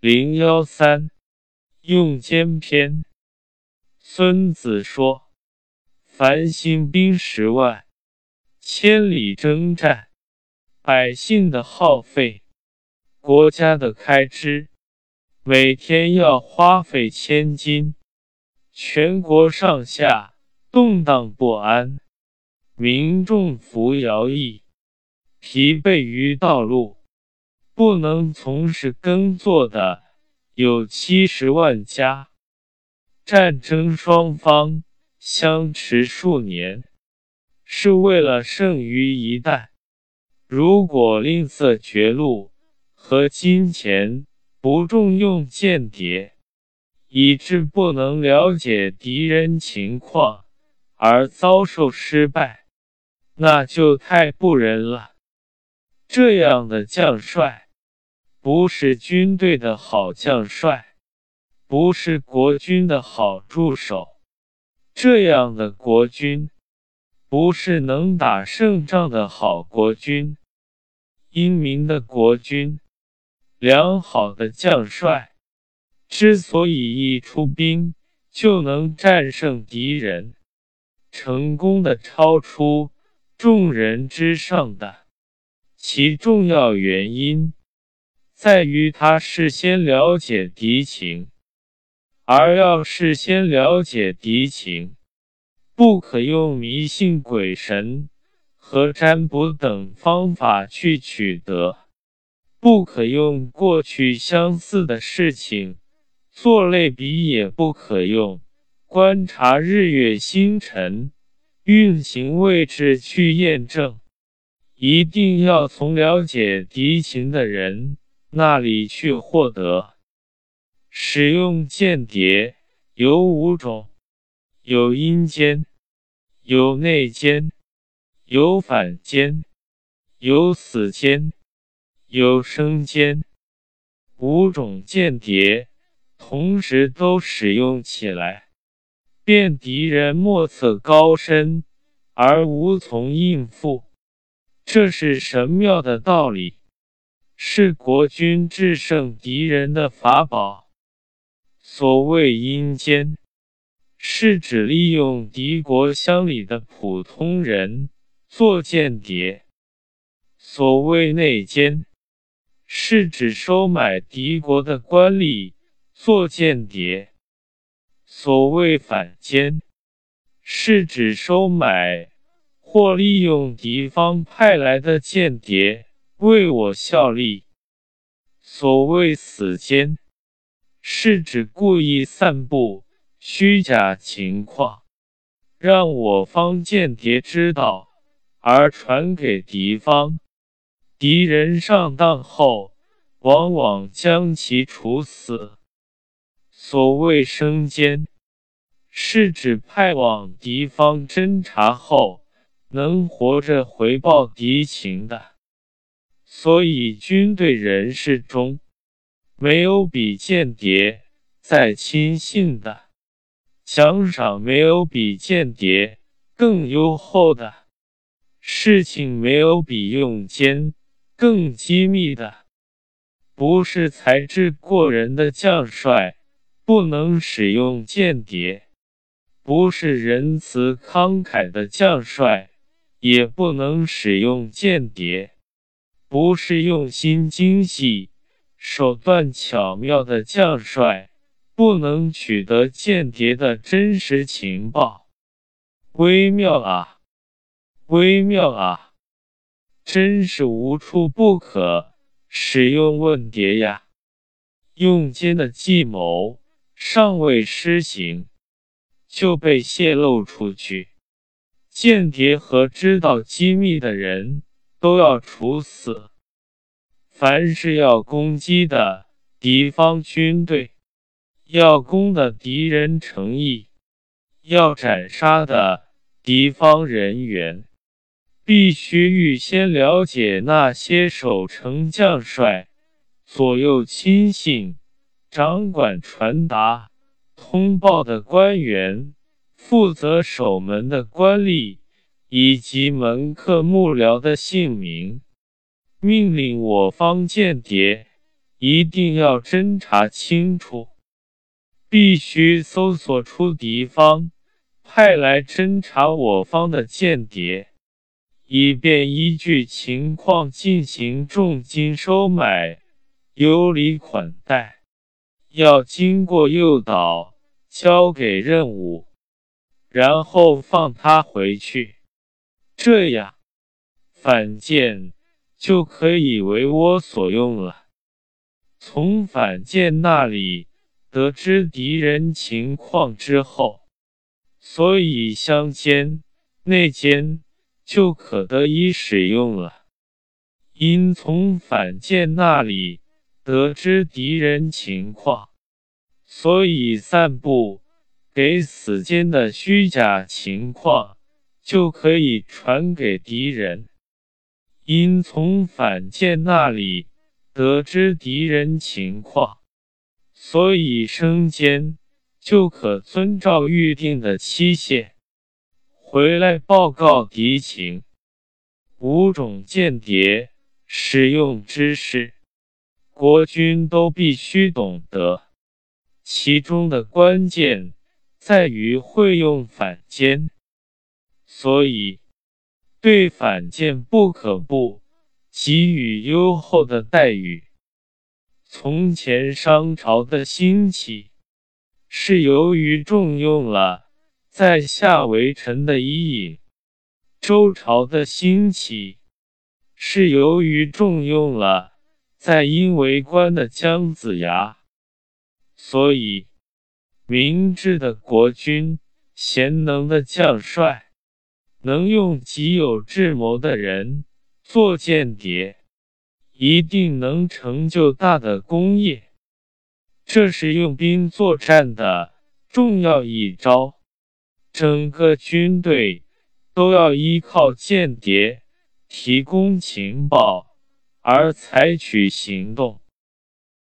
零幺三，用间篇。孙子说：“凡兴兵十万，千里征战，百姓的耗费，国家的开支，每天要花费千金，全国上下动荡不安，民众服徭役，疲惫于道路。”不能从事耕作的有七十万家。战争双方相持数年，是为了剩余一代。如果吝啬绝路和金钱，不重用间谍，以致不能了解敌人情况而遭受失败，那就太不仁了。这样的将帅。不是军队的好将帅，不是国君的好助手。这样的国君，不是能打胜仗的好国君。英明的国君，良好的将帅，之所以一出兵就能战胜敌人，成功的超出众人之上的，其重要原因。在于他事先了解敌情，而要事先了解敌情，不可用迷信鬼神和占卜等方法去取得，不可用过去相似的事情做类比，也不可用观察日月星辰运行位置去验证，一定要从了解敌情的人。那里去获得？使用间谍有五种：有阴间，有内奸，有反间，有死间，有生间。五种间谍同时都使用起来，便敌人莫测高深而无从应付。这是神妙的道理。是国君制胜敌人的法宝。所谓阴间，是指利用敌国乡里的普通人做间谍；所谓内奸，是指收买敌国的官吏做间谍；所谓反间，是指收买或利用敌方派来的间谍。为我效力。所谓死间，是指故意散布虚假情况，让我方间谍知道，而传给敌方。敌人上当后，往往将其处死。所谓生间，是指派往敌方侦察后，能活着回报敌情的。所以，军队人士中没有比间谍再亲信的，奖赏没有比间谍更优厚的，事情没有比用间更机密的。不是才智过人的将帅不能使用间谍，不是仁慈慷慨的将帅也不能使用间谍。不是用心精细、手段巧妙的将帅，不能取得间谍的真实情报。微妙啊，微妙啊，真是无处不可使用问谍呀！用奸的计谋尚未施行，就被泄露出去，间谍和知道机密的人。都要处死。凡是要攻击的敌方军队，要攻的敌人诚意，要斩杀的敌方人员，必须预先了解那些守城将帅、左右亲信、掌管传达、通报的官员、负责守门的官吏。以及门客幕僚的姓名，命令我方间谍一定要侦查清楚，必须搜索出敌方派来侦查我方的间谍，以便依据情况进行重金收买、有礼款待。要经过诱导，交给任务，然后放他回去。这样，反间就可以为我所用了。从反间那里得知敌人情况之后，所以相间、内奸就可得以使用了。因从反间那里得知敌人情况，所以散布给死间的虚假情况就可以传给敌人。因从反间那里。得知敌人情况，所以生间就可遵照预定的期限回来报告敌情。五种间谍使用知识，国军都必须懂得，其中的关键在于会用反间，所以对反间不可不。给予优厚的待遇。从前商朝的兴起，是由于重用了在下为臣的伊尹；周朝的兴起，是由于重用了在殷为官的姜子牙。所以，明智的国君、贤能的将帅，能用极有智谋的人。做间谍，一定能成就大的功业。这是用兵作战的重要一招。整个军队都要依靠间谍提供情报而采取行动。